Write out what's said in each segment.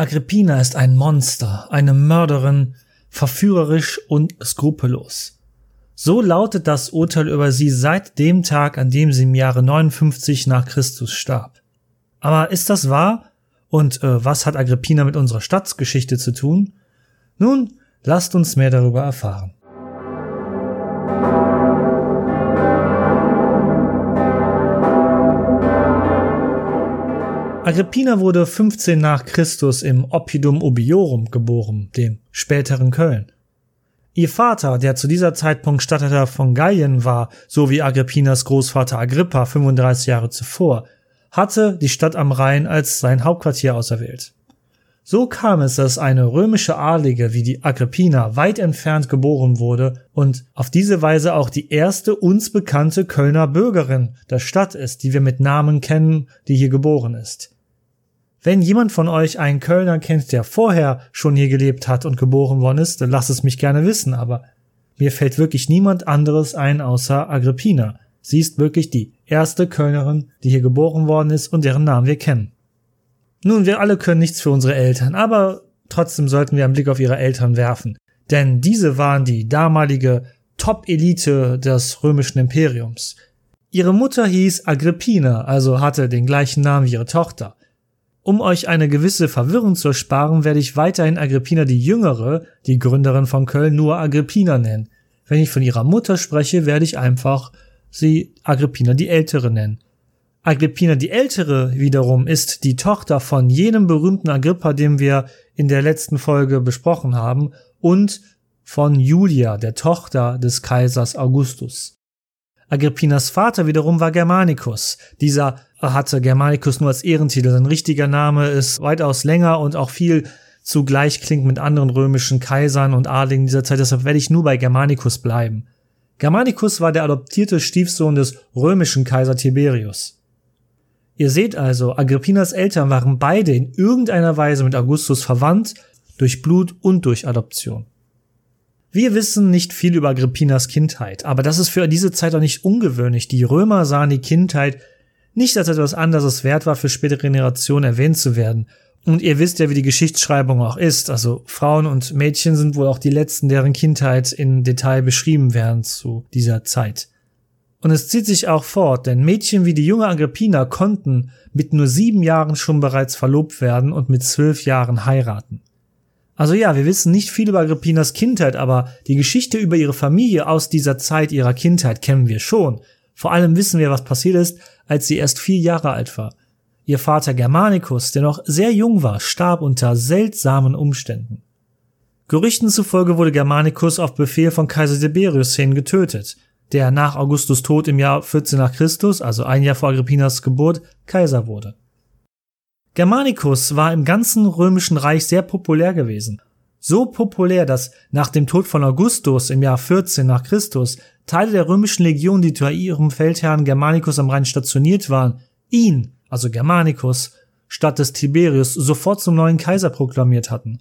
Agrippina ist ein Monster, eine Mörderin, verführerisch und skrupellos. So lautet das Urteil über sie seit dem Tag, an dem sie im Jahre 59 nach Christus starb. Aber ist das wahr? Und äh, was hat Agrippina mit unserer Stadtgeschichte zu tun? Nun, lasst uns mehr darüber erfahren. Agrippina wurde 15 nach Christus im Oppidum Ubiorum geboren, dem späteren Köln. Ihr Vater, der zu dieser Zeitpunkt Statthalter von Gallien war, so wie Agrippinas Großvater Agrippa 35 Jahre zuvor, hatte die Stadt am Rhein als sein Hauptquartier auserwählt. So kam es, dass eine römische Adlige wie die Agrippina weit entfernt geboren wurde und auf diese Weise auch die erste uns bekannte Kölner Bürgerin der Stadt ist, die wir mit Namen kennen, die hier geboren ist. Wenn jemand von euch einen Kölner kennt, der vorher schon hier gelebt hat und geboren worden ist, dann lasst es mich gerne wissen, aber mir fällt wirklich niemand anderes ein außer Agrippina. Sie ist wirklich die erste Kölnerin, die hier geboren worden ist und deren Namen wir kennen. Nun, wir alle können nichts für unsere Eltern, aber trotzdem sollten wir einen Blick auf ihre Eltern werfen. Denn diese waren die damalige Top-Elite des römischen Imperiums. Ihre Mutter hieß Agrippina, also hatte den gleichen Namen wie ihre Tochter. Um euch eine gewisse Verwirrung zu ersparen, werde ich weiterhin Agrippina die Jüngere, die Gründerin von Köln, nur Agrippina nennen. Wenn ich von ihrer Mutter spreche, werde ich einfach sie Agrippina die Ältere nennen. Agrippina die Ältere wiederum ist die Tochter von jenem berühmten Agrippa, den wir in der letzten Folge besprochen haben, und von Julia, der Tochter des Kaisers Augustus. Agrippinas Vater wiederum war Germanicus. Dieser hatte Germanicus nur als Ehrentitel. Sein richtiger Name ist weitaus länger und auch viel zugleich klingt mit anderen römischen Kaisern und Adligen dieser Zeit. Deshalb werde ich nur bei Germanicus bleiben. Germanicus war der adoptierte Stiefsohn des römischen Kaiser Tiberius. Ihr seht also, Agrippinas Eltern waren beide in irgendeiner Weise mit Augustus verwandt, durch Blut und durch Adoption. Wir wissen nicht viel über Agrippinas Kindheit, aber das ist für diese Zeit auch nicht ungewöhnlich. Die Römer sahen die Kindheit nicht als etwas anderes wert war, für spätere Generationen erwähnt zu werden. Und ihr wisst ja, wie die Geschichtsschreibung auch ist. Also Frauen und Mädchen sind wohl auch die letzten, deren Kindheit in Detail beschrieben werden zu dieser Zeit. Und es zieht sich auch fort, denn Mädchen wie die junge Agrippina konnten mit nur sieben Jahren schon bereits verlobt werden und mit zwölf Jahren heiraten. Also ja, wir wissen nicht viel über Agrippinas Kindheit, aber die Geschichte über ihre Familie aus dieser Zeit ihrer Kindheit kennen wir schon. Vor allem wissen wir, was passiert ist, als sie erst vier Jahre alt war. Ihr Vater Germanicus, der noch sehr jung war, starb unter seltsamen Umständen. Gerüchten zufolge wurde Germanicus auf Befehl von Kaiser Tiberius hin getötet, der nach Augustus Tod im Jahr 14 nach Christus, also ein Jahr vor Agrippinas Geburt, Kaiser wurde. Germanicus war im ganzen römischen Reich sehr populär gewesen. So populär, dass nach dem Tod von Augustus im Jahr 14 nach Christus Teile der römischen Legion, die zu ihrem Feldherrn Germanicus am Rhein stationiert waren, ihn, also Germanicus, statt des Tiberius sofort zum neuen Kaiser proklamiert hatten.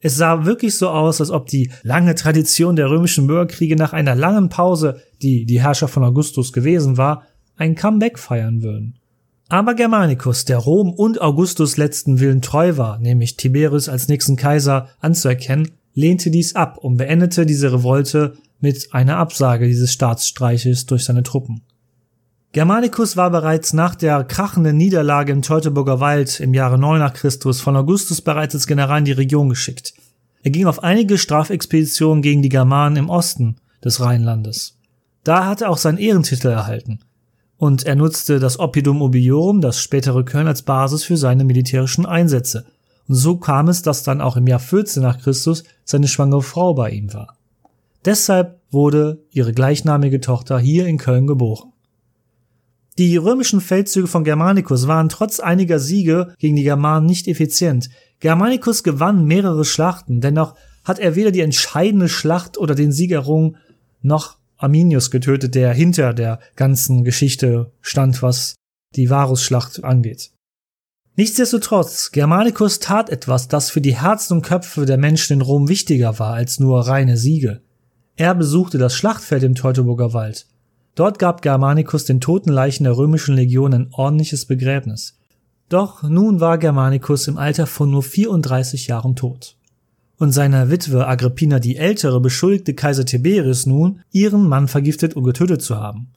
Es sah wirklich so aus, als ob die lange Tradition der römischen Bürgerkriege nach einer langen Pause, die die Herrschaft von Augustus gewesen war, ein Comeback feiern würden. Aber Germanicus, der Rom und Augustus letzten Willen treu war, nämlich Tiberius als nächsten Kaiser anzuerkennen, lehnte dies ab und beendete diese Revolte mit einer Absage dieses Staatsstreiches durch seine Truppen. Germanicus war bereits nach der krachenden Niederlage im Teutoburger Wald im Jahre 9 nach Christus von Augustus bereits als General in die Region geschickt. Er ging auf einige Strafexpeditionen gegen die Germanen im Osten des Rheinlandes. Da hatte er auch seinen Ehrentitel erhalten und er nutzte das Oppidum Ubiorum, das spätere Köln, als Basis für seine militärischen Einsätze. Und so kam es, dass dann auch im Jahr 14 nach Christus seine schwangere Frau bei ihm war. Deshalb wurde ihre gleichnamige Tochter hier in Köln geboren. Die römischen Feldzüge von Germanicus waren trotz einiger Siege gegen die Germanen nicht effizient. Germanicus gewann mehrere Schlachten, dennoch hat er weder die entscheidende Schlacht oder den Sieg errungen, noch Arminius getötet, der hinter der ganzen Geschichte stand, was die Varusschlacht angeht. Nichtsdestotrotz, Germanicus tat etwas, das für die Herzen und Köpfe der Menschen in Rom wichtiger war als nur reine Siege. Er besuchte das Schlachtfeld im Teutoburger Wald. Dort gab Germanicus den toten Leichen der römischen Legion ein ordentliches Begräbnis. Doch nun war Germanicus im Alter von nur 34 Jahren tot. Und seine Witwe Agrippina die Ältere beschuldigte Kaiser Tiberius nun, ihren Mann vergiftet und getötet zu haben.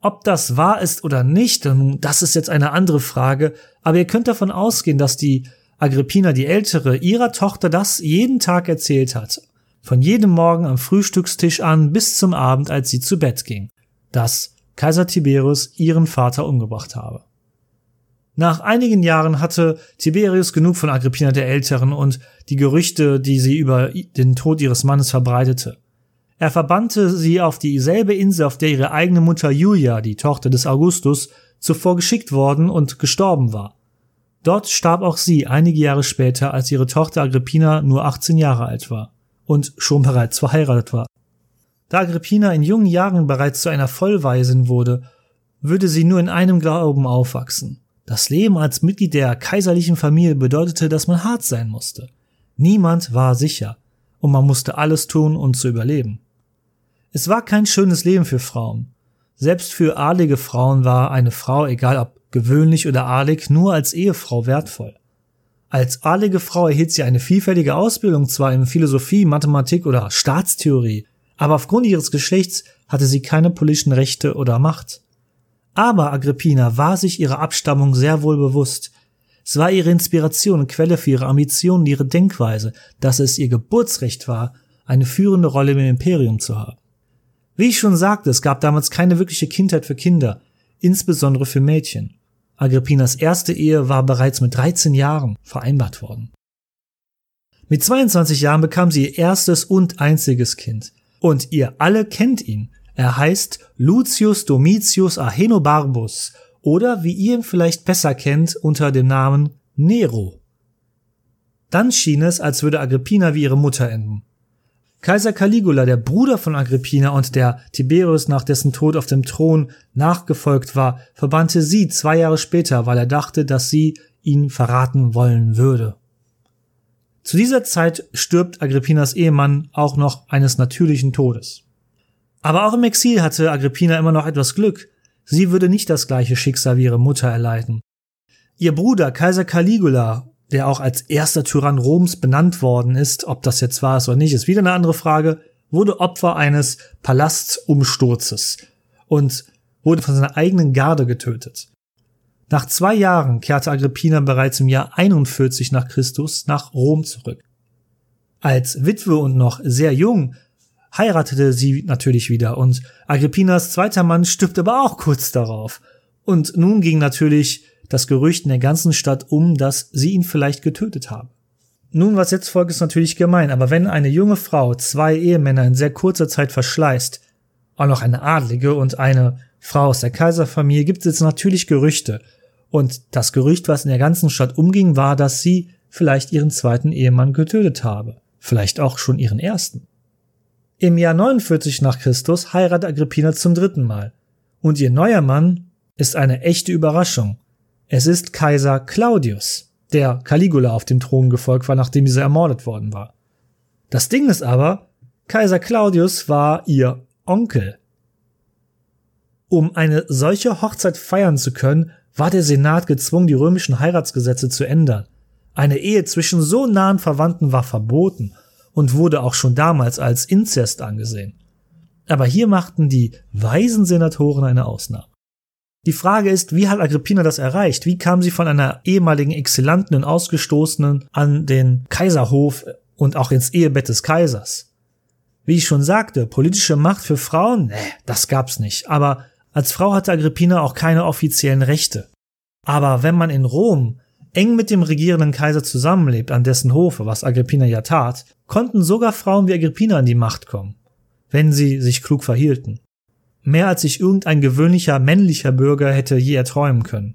Ob das wahr ist oder nicht, das ist jetzt eine andere Frage, aber ihr könnt davon ausgehen, dass die Agrippina die Ältere ihrer Tochter das jeden Tag erzählt hat. Von jedem Morgen am Frühstückstisch an bis zum Abend, als sie zu Bett ging. Dass Kaiser Tiberius ihren Vater umgebracht habe. Nach einigen Jahren hatte Tiberius genug von Agrippina der Älteren und die Gerüchte, die sie über den Tod ihres Mannes verbreitete. Er verbannte sie auf dieselbe Insel, auf der ihre eigene Mutter Julia, die Tochter des Augustus, zuvor geschickt worden und gestorben war. Dort starb auch sie einige Jahre später, als ihre Tochter Agrippina nur 18 Jahre alt war und schon bereits verheiratet war. Da Agrippina in jungen Jahren bereits zu einer Vollwaisin wurde, würde sie nur in einem Glauben aufwachsen. Das Leben als Mitglied der kaiserlichen Familie bedeutete, dass man hart sein musste. Niemand war sicher, und man musste alles tun, um zu überleben. Es war kein schönes Leben für Frauen. Selbst für adlige Frauen war eine Frau, egal ob gewöhnlich oder adlig, nur als Ehefrau wertvoll. Als adlige Frau erhielt sie eine vielfältige Ausbildung zwar in Philosophie, Mathematik oder Staatstheorie, aber aufgrund ihres Geschlechts hatte sie keine politischen Rechte oder Macht. Aber Agrippina war sich ihrer Abstammung sehr wohl bewusst. Es war ihre Inspiration und Quelle für ihre Ambitionen ihre Denkweise, dass es ihr Geburtsrecht war, eine führende Rolle im Imperium zu haben. Wie ich schon sagte, es gab damals keine wirkliche Kindheit für Kinder, insbesondere für Mädchen. Agrippinas erste Ehe war bereits mit 13 Jahren vereinbart worden. Mit 22 Jahren bekam sie ihr erstes und einziges Kind. Und ihr alle kennt ihn. Er heißt Lucius Domitius Ahenobarbus oder wie ihr ihn vielleicht besser kennt unter dem Namen Nero. Dann schien es, als würde Agrippina wie ihre Mutter enden. Kaiser Caligula, der Bruder von Agrippina und der Tiberius nach dessen Tod auf dem Thron nachgefolgt war, verbannte sie zwei Jahre später, weil er dachte, dass sie ihn verraten wollen würde. Zu dieser Zeit stirbt Agrippinas Ehemann auch noch eines natürlichen Todes. Aber auch im Exil hatte Agrippina immer noch etwas Glück. Sie würde nicht das gleiche Schicksal wie ihre Mutter erleiden. Ihr Bruder Kaiser Caligula der auch als erster Tyrann Roms benannt worden ist, ob das jetzt wahr ist oder nicht, ist wieder eine andere Frage, wurde Opfer eines Palastumsturzes und wurde von seiner eigenen Garde getötet. Nach zwei Jahren kehrte Agrippina bereits im Jahr 41 nach Christus nach Rom zurück. Als Witwe und noch sehr jung heiratete sie natürlich wieder und Agrippinas zweiter Mann stirbt aber auch kurz darauf. Und nun ging natürlich das Gerücht in der ganzen Stadt um, dass sie ihn vielleicht getötet haben. Nun, was jetzt folgt, ist natürlich gemein, aber wenn eine junge Frau zwei Ehemänner in sehr kurzer Zeit verschleißt, auch noch eine Adlige und eine Frau aus der Kaiserfamilie, gibt es natürlich Gerüchte. Und das Gerücht, was in der ganzen Stadt umging, war, dass sie vielleicht ihren zweiten Ehemann getötet habe. Vielleicht auch schon ihren ersten. Im Jahr 49 nach Christus heiratet Agrippina zum dritten Mal. Und ihr neuer Mann ist eine echte Überraschung. Es ist Kaiser Claudius, der Caligula auf dem Thron gefolgt war, nachdem dieser ermordet worden war. Das Ding ist aber, Kaiser Claudius war ihr Onkel. Um eine solche Hochzeit feiern zu können, war der Senat gezwungen, die römischen Heiratsgesetze zu ändern. Eine Ehe zwischen so nahen Verwandten war verboten und wurde auch schon damals als Inzest angesehen. Aber hier machten die weisen Senatoren eine Ausnahme. Die Frage ist, wie hat Agrippina das erreicht? Wie kam sie von einer ehemaligen Exzellenten und Ausgestoßenen an den Kaiserhof und auch ins Ehebett des Kaisers? Wie ich schon sagte, politische Macht für Frauen? Nee, das gab's nicht. Aber als Frau hatte Agrippina auch keine offiziellen Rechte. Aber wenn man in Rom eng mit dem regierenden Kaiser zusammenlebt, an dessen Hofe, was Agrippina ja tat, konnten sogar Frauen wie Agrippina an die Macht kommen, wenn sie sich klug verhielten. Mehr als sich irgendein gewöhnlicher männlicher Bürger hätte je erträumen können.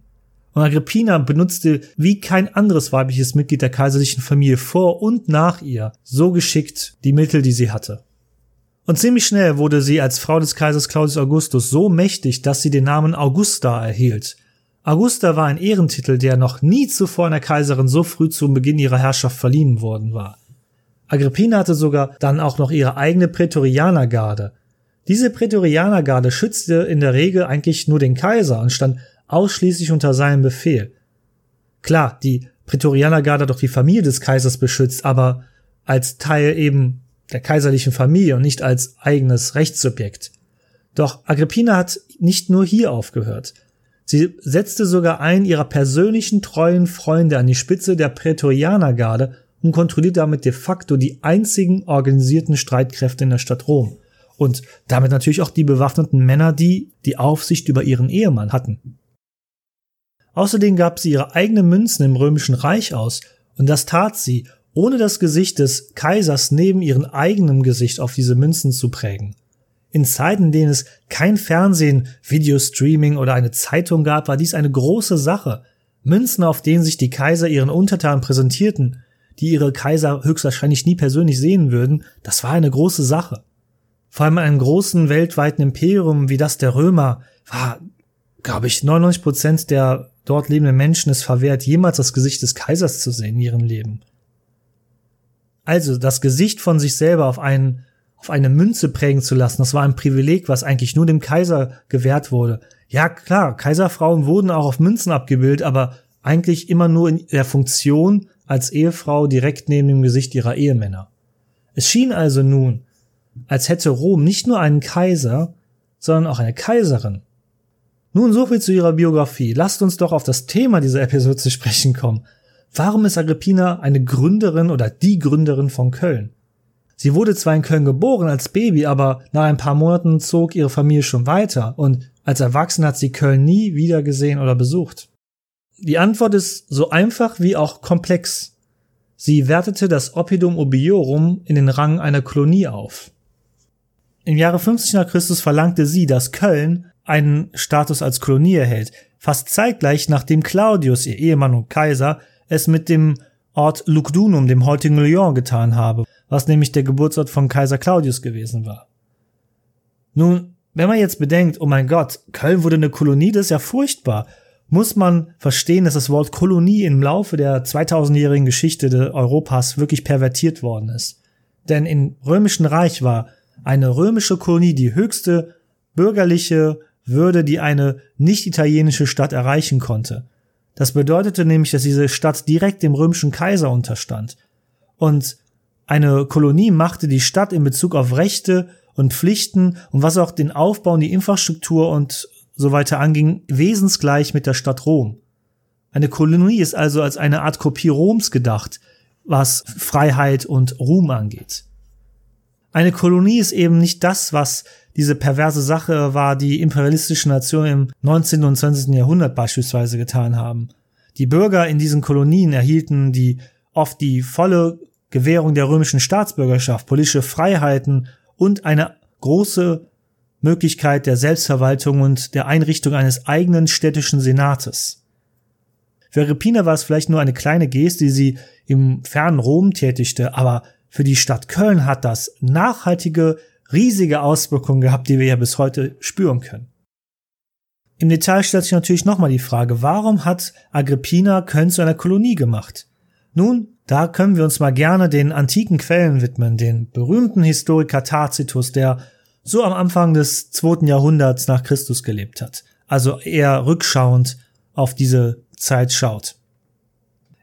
Und Agrippina benutzte wie kein anderes weibliches Mitglied der kaiserlichen Familie vor und nach ihr so geschickt die Mittel, die sie hatte. Und ziemlich schnell wurde sie als Frau des Kaisers Claudius Augustus so mächtig, dass sie den Namen Augusta erhielt. Augusta war ein Ehrentitel, der noch nie zuvor einer Kaiserin so früh zum Beginn ihrer Herrschaft verliehen worden war. Agrippina hatte sogar dann auch noch ihre eigene Prätorianergarde, diese Klar, die Prätorianergarde hat doch die Familie des Kaisers beschützt, aber als Teil eben der kaiserlichen Familie und nicht als eigenes Rechtssubjekt. Doch Agrippina hat nicht nur hier aufgehört. Sie setzte sogar einen ihrer persönlichen treuen Freunde an die Spitze der Prätorianergarde und kontrolliert damit de facto die einzigen organisierten Streitkräfte in der Stadt Rom. Und damit natürlich auch die bewaffneten Männer, die die Aufsicht über ihren Ehemann hatten. Außerdem gab sie ihre eigenen Münzen im römischen Reich aus, und das tat sie, ohne das Gesicht des Kaisers neben ihrem eigenen Gesicht auf diese Münzen zu prägen. In Zeiten, in denen es kein Fernsehen, Videostreaming oder eine Zeitung gab, war dies eine große Sache. Münzen, auf denen sich die Kaiser ihren Untertanen präsentierten, die ihre Kaiser höchstwahrscheinlich nie persönlich sehen würden, das war eine große Sache. Vor allem in einem großen weltweiten Imperium wie das der Römer war, glaube ich, 99 Prozent der dort lebenden Menschen es verwehrt, jemals das Gesicht des Kaisers zu sehen in ihrem Leben. Also das Gesicht von sich selber auf einen auf eine Münze prägen zu lassen, das war ein Privileg, was eigentlich nur dem Kaiser gewährt wurde. Ja, klar, Kaiserfrauen wurden auch auf Münzen abgebildet, aber eigentlich immer nur in der Funktion als Ehefrau direkt neben dem Gesicht ihrer Ehemänner. Es schien also nun, als hätte Rom nicht nur einen Kaiser, sondern auch eine Kaiserin. Nun so viel zu ihrer Biografie. Lasst uns doch auf das Thema dieser Episode zu sprechen kommen. Warum ist Agrippina eine Gründerin oder die Gründerin von Köln? Sie wurde zwar in Köln geboren als Baby, aber nach ein paar Monaten zog ihre Familie schon weiter und als Erwachsene hat sie Köln nie wieder gesehen oder besucht. Die Antwort ist so einfach wie auch komplex. Sie wertete das Oppidum Obiorum in den Rang einer Kolonie auf. Im Jahre 50 nach Christus verlangte sie, dass Köln einen Status als Kolonie erhält, fast zeitgleich nachdem Claudius, ihr Ehemann und Kaiser, es mit dem Ort Lugdunum, dem heutigen Lyon, getan habe, was nämlich der Geburtsort von Kaiser Claudius gewesen war. Nun, wenn man jetzt bedenkt, oh mein Gott, Köln wurde eine Kolonie, das ist ja furchtbar, muss man verstehen, dass das Wort Kolonie im Laufe der 2000-jährigen Geschichte Europas wirklich pervertiert worden ist. Denn im römischen Reich war eine römische Kolonie die höchste bürgerliche Würde, die eine nicht italienische Stadt erreichen konnte. Das bedeutete nämlich, dass diese Stadt direkt dem römischen Kaiser unterstand. Und eine Kolonie machte die Stadt in Bezug auf Rechte und Pflichten und was auch den Aufbau und die Infrastruktur und so weiter anging, wesensgleich mit der Stadt Rom. Eine Kolonie ist also als eine Art Kopie Roms gedacht, was Freiheit und Ruhm angeht. Eine Kolonie ist eben nicht das, was diese perverse Sache war, die imperialistische Nationen im 19. und 20. Jahrhundert beispielsweise getan haben. Die Bürger in diesen Kolonien erhielten die oft die volle Gewährung der römischen Staatsbürgerschaft, politische Freiheiten und eine große Möglichkeit der Selbstverwaltung und der Einrichtung eines eigenen städtischen Senates. Für Agrippina war es vielleicht nur eine kleine Geste, die sie im fernen Rom tätigte, aber für die Stadt Köln hat das nachhaltige, riesige Auswirkungen gehabt, die wir ja bis heute spüren können. Im Detail stellt sich natürlich nochmal die Frage, warum hat Agrippina Köln zu einer Kolonie gemacht? Nun, da können wir uns mal gerne den antiken Quellen widmen, den berühmten Historiker Tacitus, der so am Anfang des zweiten Jahrhunderts nach Christus gelebt hat, also eher rückschauend auf diese Zeit schaut.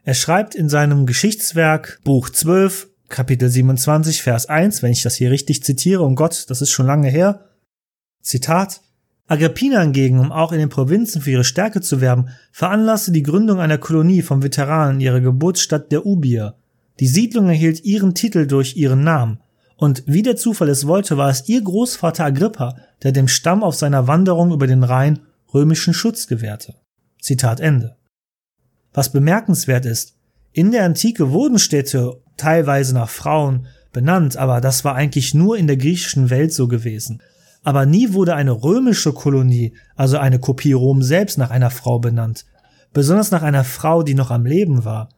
Er schreibt in seinem Geschichtswerk Buch 12, Kapitel 27, Vers 1, wenn ich das hier richtig zitiere, um Gott, das ist schon lange her, Zitat, Agrippina hingegen, um auch in den Provinzen für ihre Stärke zu werben, veranlasste die Gründung einer Kolonie von Veteranen in ihrer Geburtsstadt der Ubier. Die Siedlung erhielt ihren Titel durch ihren Namen. Und wie der Zufall es wollte, war es ihr Großvater Agrippa, der dem Stamm auf seiner Wanderung über den Rhein römischen Schutz gewährte. Zitat Ende. Was bemerkenswert ist, in der Antike wurden Städte teilweise nach Frauen benannt, aber das war eigentlich nur in der griechischen Welt so gewesen. Aber nie wurde eine römische Kolonie, also eine Kopie Rom selbst, nach einer Frau benannt. Besonders nach einer Frau, die noch am Leben war.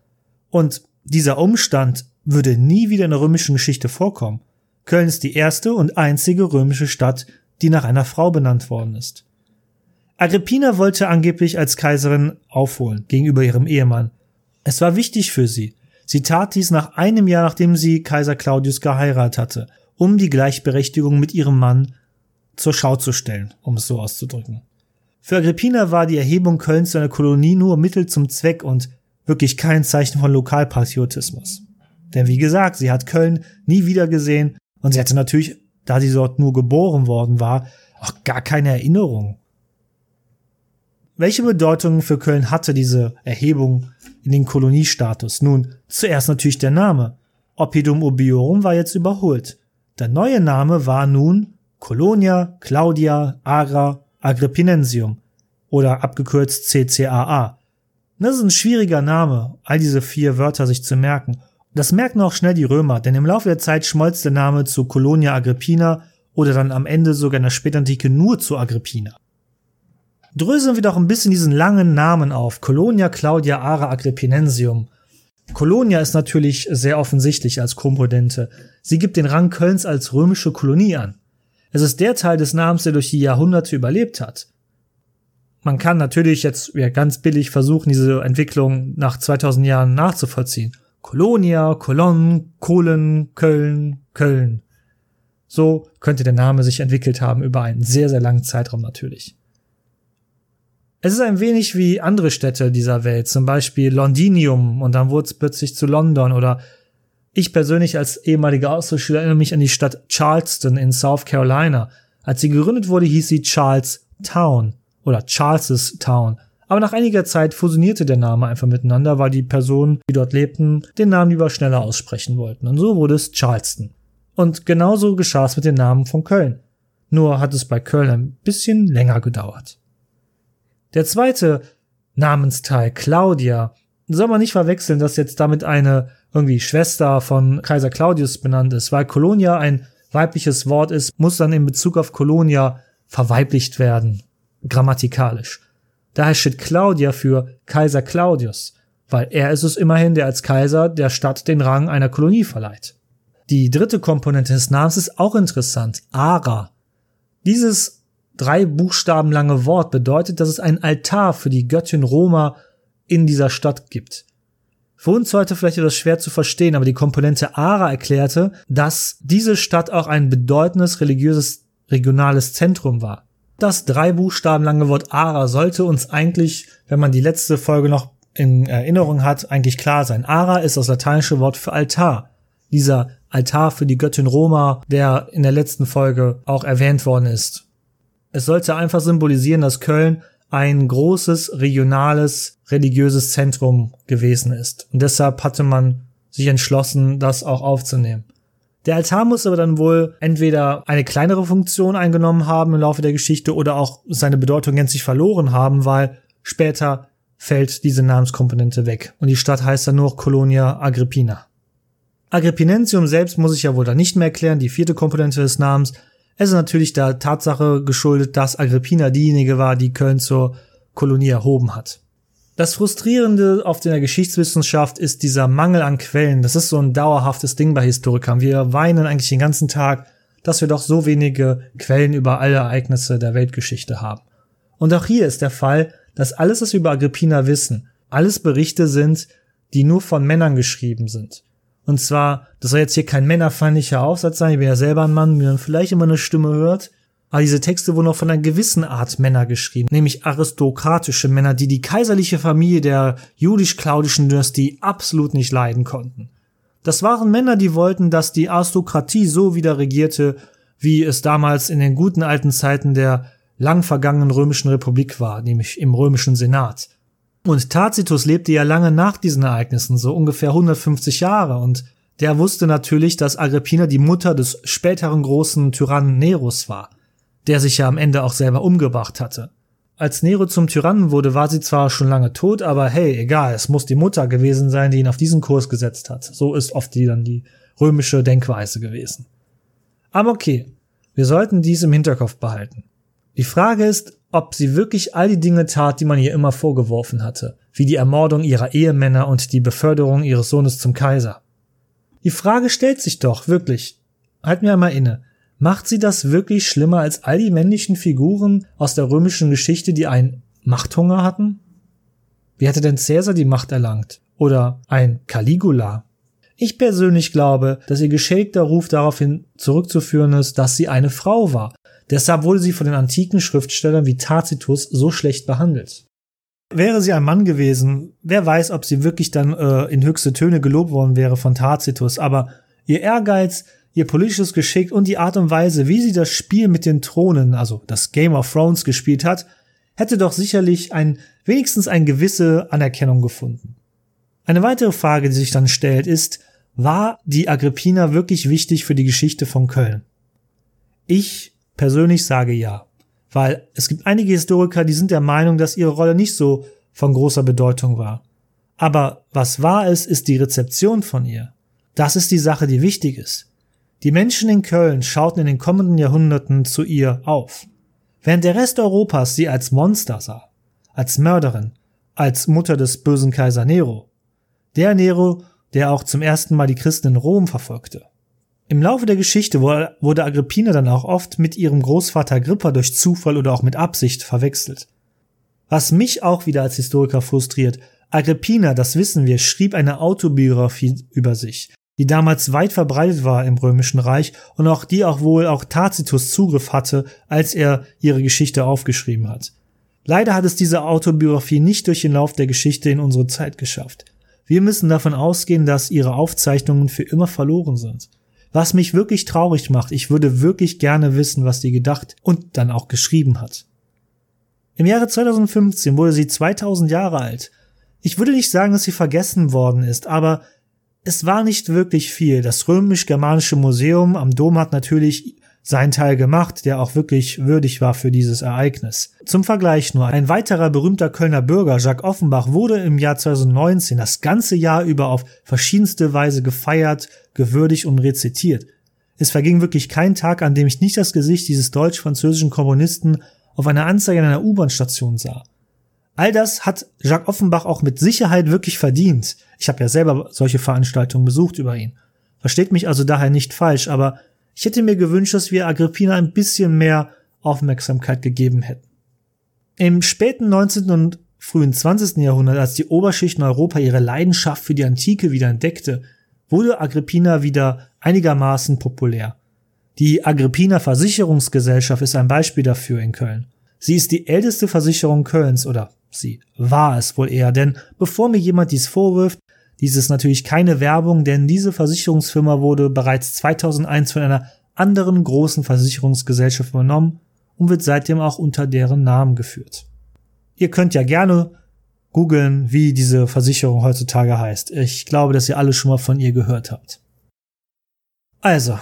Und dieser Umstand würde nie wieder in der römischen Geschichte vorkommen. Köln ist die erste und einzige römische Stadt, die nach einer Frau benannt worden ist. Agrippina wollte angeblich als Kaiserin aufholen gegenüber ihrem Ehemann. Es war wichtig für sie. Sie tat dies nach einem Jahr, nachdem sie Kaiser Claudius geheiratet hatte, um die Gleichberechtigung mit ihrem Mann zur Schau zu stellen, um es so auszudrücken. Für Agrippina war die Erhebung Kölns zu einer Kolonie nur Mittel zum Zweck und wirklich kein Zeichen von Lokalpatriotismus. Denn wie gesagt, sie hat Köln nie wieder gesehen und sie hatte natürlich, da sie dort nur geboren worden war, auch gar keine Erinnerung. Welche Bedeutung für Köln hatte diese Erhebung in den Koloniestatus? Nun, zuerst natürlich der Name. Oppidum Obiorum war jetzt überholt. Der neue Name war nun Colonia Claudia Agra Agrippinensium oder abgekürzt CCAA. Das ist ein schwieriger Name, all diese vier Wörter sich zu merken. Das merken auch schnell die Römer, denn im Laufe der Zeit schmolz der Name zu Colonia Agrippina oder dann am Ende sogar in der Spätantike nur zu Agrippina. Dröseln wir doch ein bisschen diesen langen Namen auf. Colonia Claudia Ara Agrippinensium. Colonia ist natürlich sehr offensichtlich als Komponente. Sie gibt den Rang Kölns als römische Kolonie an. Es ist der Teil des Namens, der durch die Jahrhunderte überlebt hat. Man kann natürlich jetzt ja, ganz billig versuchen, diese Entwicklung nach 2000 Jahren nachzuvollziehen. Kolonia, Kolon, Kohlen, Köln, Köln. So könnte der Name sich entwickelt haben über einen sehr, sehr langen Zeitraum natürlich. Es ist ein wenig wie andere Städte dieser Welt, zum Beispiel Londinium und dann wurde es plötzlich zu London oder ich persönlich als ehemaliger Austauschschüler erinnere mich an die Stadt Charleston in South Carolina. Als sie gegründet wurde, hieß sie Charles Town oder Charleses Town. Aber nach einiger Zeit fusionierte der Name einfach miteinander, weil die Personen, die dort lebten, den Namen lieber schneller aussprechen wollten. Und so wurde es Charleston. Und genauso geschah es mit dem Namen von Köln. Nur hat es bei Köln ein bisschen länger gedauert. Der zweite Namensteil, Claudia, soll man nicht verwechseln, dass jetzt damit eine irgendwie Schwester von Kaiser Claudius benannt ist, weil Colonia ein weibliches Wort ist, muss dann in Bezug auf Colonia verweiblicht werden, grammatikalisch. Daher steht Claudia für Kaiser Claudius, weil er ist es immerhin, der als Kaiser der Stadt den Rang einer Kolonie verleiht. Die dritte Komponente des Namens ist auch interessant, Ara. Dieses drei Buchstaben lange Wort bedeutet, dass es einen Altar für die Göttin Roma in dieser Stadt gibt. Für uns heute vielleicht etwas schwer zu verstehen, aber die Komponente Ara erklärte, dass diese Stadt auch ein bedeutendes religiöses regionales Zentrum war. Das drei Buchstaben lange Wort Ara sollte uns eigentlich, wenn man die letzte Folge noch in Erinnerung hat, eigentlich klar sein. Ara ist das lateinische Wort für Altar. Dieser Altar für die Göttin Roma, der in der letzten Folge auch erwähnt worden ist. Es sollte einfach symbolisieren, dass Köln ein großes regionales religiöses Zentrum gewesen ist. Und deshalb hatte man sich entschlossen, das auch aufzunehmen. Der Altar muss aber dann wohl entweder eine kleinere Funktion eingenommen haben im Laufe der Geschichte oder auch seine Bedeutung gänzlich verloren haben, weil später fällt diese Namenskomponente weg und die Stadt heißt dann nur Colonia Agrippina. Agrippinensium selbst muss ich ja wohl da nicht mehr erklären, die vierte Komponente des Namens. Es ist natürlich der Tatsache geschuldet, dass Agrippina diejenige war, die Köln zur Kolonie erhoben hat. Das Frustrierende auf der Geschichtswissenschaft ist dieser Mangel an Quellen. Das ist so ein dauerhaftes Ding bei Historikern. Wir weinen eigentlich den ganzen Tag, dass wir doch so wenige Quellen über alle Ereignisse der Weltgeschichte haben. Und auch hier ist der Fall, dass alles, was wir über Agrippina wissen, alles Berichte sind, die nur von Männern geschrieben sind. Und zwar, das soll jetzt hier kein männerfeindlicher Aufsatz sein, ich bin ja selber ein Mann, wie man vielleicht immer eine Stimme hört, aber diese Texte wurden auch von einer gewissen Art Männer geschrieben, nämlich aristokratische Männer, die die kaiserliche Familie der jüdisch-klaudischen Dynastie absolut nicht leiden konnten. Das waren Männer, die wollten, dass die Aristokratie so wieder regierte, wie es damals in den guten alten Zeiten der lang vergangenen römischen Republik war, nämlich im römischen Senat. Und Tacitus lebte ja lange nach diesen Ereignissen, so ungefähr 150 Jahre, und der wusste natürlich, dass Agrippina die Mutter des späteren großen Tyrannen Neros war der sich ja am Ende auch selber umgebracht hatte. Als Nero zum Tyrannen wurde, war sie zwar schon lange tot, aber hey, egal, es muss die Mutter gewesen sein, die ihn auf diesen Kurs gesetzt hat. So ist oft die dann die römische Denkweise gewesen. Aber okay, wir sollten dies im Hinterkopf behalten. Die Frage ist, ob sie wirklich all die Dinge tat, die man ihr immer vorgeworfen hatte, wie die Ermordung ihrer Ehemänner und die Beförderung ihres Sohnes zum Kaiser. Die Frage stellt sich doch, wirklich. Halt mir einmal inne. Macht sie das wirklich schlimmer als all die männlichen Figuren aus der römischen Geschichte, die einen Machthunger hatten? Wie hätte denn Caesar die Macht erlangt? Oder ein Caligula? Ich persönlich glaube, dass ihr geschädigter Ruf daraufhin zurückzuführen ist, dass sie eine Frau war. Deshalb wurde sie von den antiken Schriftstellern wie Tacitus so schlecht behandelt. Wäre sie ein Mann gewesen, wer weiß, ob sie wirklich dann äh, in höchste Töne gelobt worden wäre von Tacitus, aber ihr Ehrgeiz, ihr politisches Geschick und die Art und Weise, wie sie das Spiel mit den Thronen, also das Game of Thrones gespielt hat, hätte doch sicherlich ein, wenigstens eine gewisse Anerkennung gefunden. Eine weitere Frage, die sich dann stellt, ist, war die Agrippina wirklich wichtig für die Geschichte von Köln? Ich persönlich sage ja, weil es gibt einige Historiker, die sind der Meinung, dass ihre Rolle nicht so von großer Bedeutung war. Aber was war es, ist die Rezeption von ihr. Das ist die Sache, die wichtig ist. Die Menschen in Köln schauten in den kommenden Jahrhunderten zu ihr auf. Während der Rest Europas sie als Monster sah, als Mörderin, als Mutter des bösen Kaiser Nero. Der Nero, der auch zum ersten Mal die Christen in Rom verfolgte. Im Laufe der Geschichte wurde Agrippina dann auch oft mit ihrem Großvater Agrippa durch Zufall oder auch mit Absicht verwechselt. Was mich auch wieder als Historiker frustriert, Agrippina, das wissen wir, schrieb eine Autobiografie über sich, die damals weit verbreitet war im Römischen Reich und auch die auch wohl auch Tacitus Zugriff hatte, als er ihre Geschichte aufgeschrieben hat. Leider hat es diese Autobiografie nicht durch den Lauf der Geschichte in unsere Zeit geschafft. Wir müssen davon ausgehen, dass ihre Aufzeichnungen für immer verloren sind. Was mich wirklich traurig macht, ich würde wirklich gerne wissen, was sie gedacht und dann auch geschrieben hat. Im Jahre 2015 wurde sie 2000 Jahre alt. Ich würde nicht sagen, dass sie vergessen worden ist, aber es war nicht wirklich viel. Das römisch-germanische Museum am Dom hat natürlich seinen Teil gemacht, der auch wirklich würdig war für dieses Ereignis. Zum Vergleich nur, ein weiterer berühmter Kölner Bürger, Jacques Offenbach, wurde im Jahr 2019 das ganze Jahr über auf verschiedenste Weise gefeiert, gewürdigt und rezitiert. Es verging wirklich kein Tag, an dem ich nicht das Gesicht dieses deutsch-französischen Kommunisten auf einer Anzeige in einer U-Bahn-Station sah. All das hat Jacques Offenbach auch mit Sicherheit wirklich verdient. Ich habe ja selber solche Veranstaltungen besucht über ihn. Versteht mich also daher nicht falsch, aber ich hätte mir gewünscht, dass wir Agrippina ein bisschen mehr Aufmerksamkeit gegeben hätten. Im späten 19. und frühen 20. Jahrhundert, als die Oberschicht in Europa ihre Leidenschaft für die Antike wieder entdeckte, wurde Agrippina wieder einigermaßen populär. Die Agrippina Versicherungsgesellschaft ist ein Beispiel dafür in Köln. Sie ist die älteste Versicherung Kölns oder sie war es wohl eher, denn bevor mir jemand dies vorwirft, dies ist natürlich keine Werbung, denn diese Versicherungsfirma wurde bereits 2001 von einer anderen großen Versicherungsgesellschaft übernommen und wird seitdem auch unter deren Namen geführt. Ihr könnt ja gerne googeln, wie diese Versicherung heutzutage heißt. Ich glaube, dass ihr alle schon mal von ihr gehört habt. Also,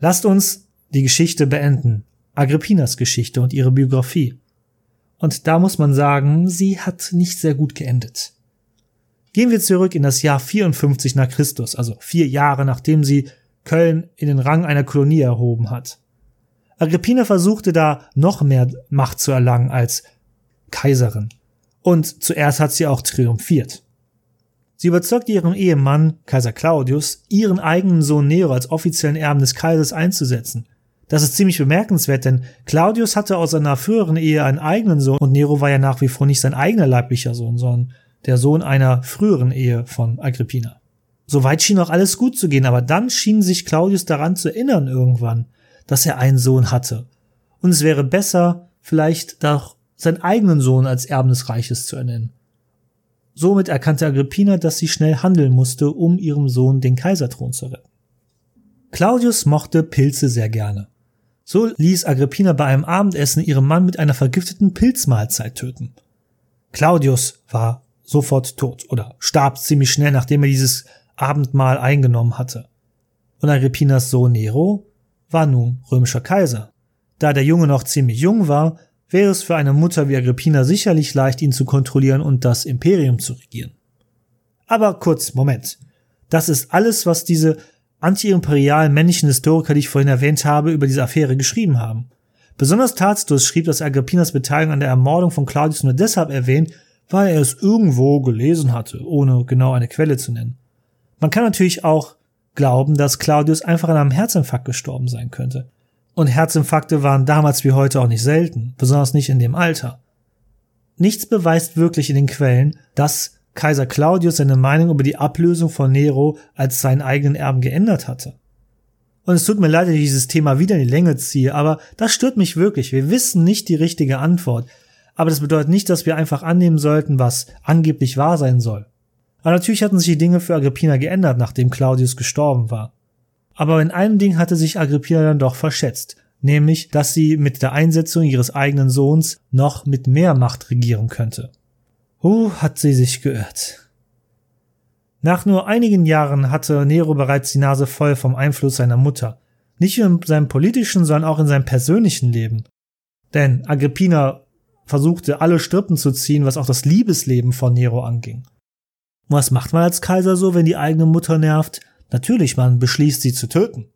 lasst uns die Geschichte beenden. Agrippinas Geschichte und ihre Biografie. Und da muss man sagen, sie hat nicht sehr gut geendet. Gehen wir zurück in das Jahr 54 nach Christus, also vier Jahre nachdem sie Köln in den Rang einer Kolonie erhoben hat. Agrippina versuchte da noch mehr Macht zu erlangen als Kaiserin. Und zuerst hat sie auch triumphiert. Sie überzeugte ihren Ehemann, Kaiser Claudius, ihren eigenen Sohn Nero als offiziellen Erben des Kaisers einzusetzen. Das ist ziemlich bemerkenswert, denn Claudius hatte aus seiner früheren Ehe einen eigenen Sohn und Nero war ja nach wie vor nicht sein eigener leiblicher Sohn, sondern der Sohn einer früheren Ehe von Agrippina. Soweit schien auch alles gut zu gehen, aber dann schien sich Claudius daran zu erinnern irgendwann, dass er einen Sohn hatte. Und es wäre besser, vielleicht doch seinen eigenen Sohn als Erben des Reiches zu ernennen. Somit erkannte Agrippina, dass sie schnell handeln musste, um ihrem Sohn den Kaiserthron zu retten. Claudius mochte Pilze sehr gerne. So ließ Agrippina bei einem Abendessen ihren Mann mit einer vergifteten Pilzmahlzeit töten. Claudius war sofort tot oder starb ziemlich schnell, nachdem er dieses Abendmahl eingenommen hatte. Und Agrippinas Sohn Nero war nun römischer Kaiser. Da der Junge noch ziemlich jung war, wäre es für eine Mutter wie Agrippina sicherlich leicht, ihn zu kontrollieren und das Imperium zu regieren. Aber kurz, Moment. Das ist alles, was diese antiimperialen männlichen Historiker, die ich vorhin erwähnt habe, über diese Affäre geschrieben haben. Besonders Tacitus schrieb, dass Agrippinas Beteiligung an der Ermordung von Claudius nur deshalb erwähnt, weil er es irgendwo gelesen hatte, ohne genau eine Quelle zu nennen. Man kann natürlich auch glauben, dass Claudius einfach an einem Herzinfarkt gestorben sein könnte. Und Herzinfarkte waren damals wie heute auch nicht selten, besonders nicht in dem Alter. Nichts beweist wirklich in den Quellen, dass Kaiser Claudius seine Meinung über die Ablösung von Nero als seinen eigenen Erben geändert hatte. Und es tut mir leid, dass ich dieses Thema wieder in die Länge ziehe, aber das stört mich wirklich. Wir wissen nicht die richtige Antwort. aber das bedeutet nicht, dass wir einfach annehmen sollten, was angeblich wahr sein soll. Aber natürlich hatten sich die Dinge für Agrippina geändert, nachdem Claudius gestorben war. Aber in einem Ding hatte sich Agrippina dann doch verschätzt, nämlich, dass sie mit der Einsetzung ihres eigenen Sohns noch mit mehr Macht regieren könnte. Huh, hat sie sich geirrt. Nach nur einigen Jahren hatte Nero bereits die Nase voll vom Einfluss seiner Mutter. Nicht nur in seinem politischen, sondern auch in seinem persönlichen Leben. Denn Agrippina versuchte alle Strippen zu ziehen, was auch das Liebesleben von Nero anging. Und was macht man als Kaiser so, wenn die eigene Mutter nervt? Natürlich, man beschließt sie zu töten.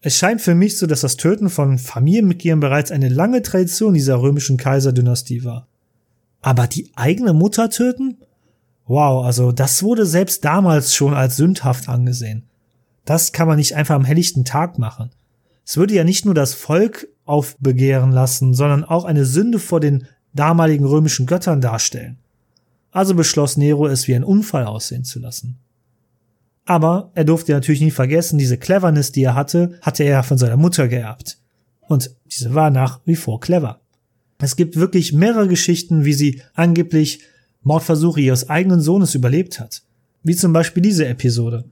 Es scheint für mich so, dass das Töten von Familienmitgliedern bereits eine lange Tradition dieser römischen Kaiserdynastie war. Aber die eigene Mutter töten? Wow, also das wurde selbst damals schon als sündhaft angesehen. Das kann man nicht einfach am helllichten Tag machen. Es würde ja nicht nur das Volk aufbegehren lassen, sondern auch eine Sünde vor den damaligen römischen Göttern darstellen. Also beschloss Nero, es wie ein Unfall aussehen zu lassen. Aber er durfte natürlich nie vergessen, diese Cleverness, die er hatte, hatte er von seiner Mutter geerbt. Und diese war nach wie vor clever. Es gibt wirklich mehrere Geschichten, wie sie angeblich Mordversuche ihres eigenen Sohnes überlebt hat. Wie zum Beispiel diese Episode.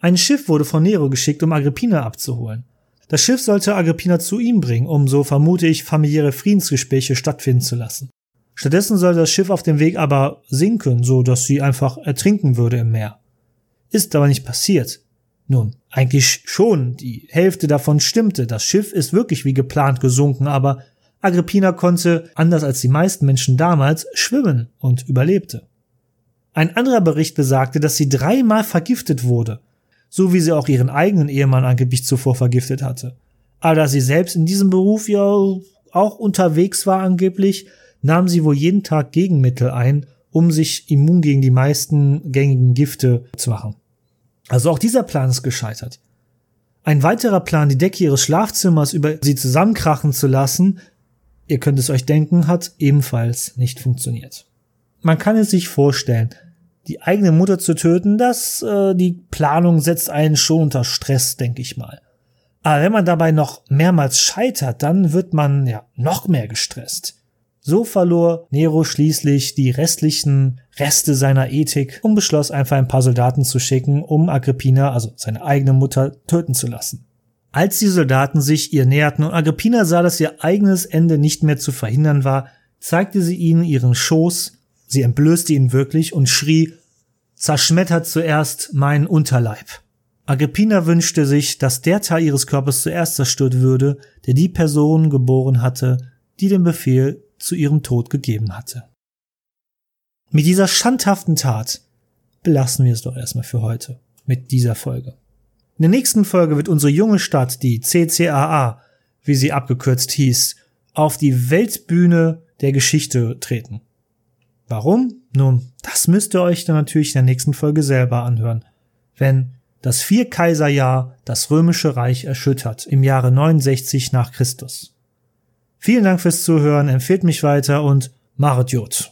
Ein Schiff wurde von Nero geschickt, um Agrippina abzuholen. Das Schiff sollte Agrippina zu ihm bringen, um so vermute ich familiäre Friedensgespräche stattfinden zu lassen. Stattdessen sollte das Schiff auf dem Weg aber sinken, so dass sie einfach ertrinken würde im Meer. Ist aber nicht passiert. Nun, eigentlich schon, die Hälfte davon stimmte, das Schiff ist wirklich wie geplant gesunken, aber Agrippina konnte, anders als die meisten Menschen damals, schwimmen und überlebte. Ein anderer Bericht besagte, dass sie dreimal vergiftet wurde, so wie sie auch ihren eigenen Ehemann angeblich zuvor vergiftet hatte. Aber da sie selbst in diesem Beruf ja auch unterwegs war angeblich, nahm sie wohl jeden Tag Gegenmittel ein, um sich immun gegen die meisten gängigen Gifte zu machen. Also auch dieser Plan ist gescheitert. Ein weiterer Plan, die Decke ihres Schlafzimmers über sie zusammenkrachen zu lassen, ihr könnt es euch denken, hat ebenfalls nicht funktioniert. Man kann es sich vorstellen, die eigene Mutter zu töten, das äh, die Planung setzt einen schon unter Stress, denke ich mal. Aber wenn man dabei noch mehrmals scheitert, dann wird man ja noch mehr gestresst. So verlor Nero schließlich die restlichen Reste seiner Ethik und beschloss einfach ein paar Soldaten zu schicken, um Agrippina, also seine eigene Mutter, töten zu lassen. Als die Soldaten sich ihr näherten und Agrippina sah, dass ihr eigenes Ende nicht mehr zu verhindern war, zeigte sie ihnen ihren Schoß, sie entblößte ihn wirklich und schrie, zerschmettert zuerst meinen Unterleib. Agrippina wünschte sich, dass der Teil ihres Körpers zuerst zerstört würde, der die Person geboren hatte, die den Befehl zu ihrem Tod gegeben hatte. Mit dieser schandhaften Tat belassen wir es doch erstmal für heute mit dieser Folge. In der nächsten Folge wird unsere junge Stadt, die CCAA, wie sie abgekürzt hieß, auf die Weltbühne der Geschichte treten. Warum? Nun, das müsst ihr euch dann natürlich in der nächsten Folge selber anhören, wenn das Vierkaiserjahr das römische Reich erschüttert im Jahre 69 nach Christus. Vielen Dank fürs Zuhören, empfehlt mich weiter und Maret Jod.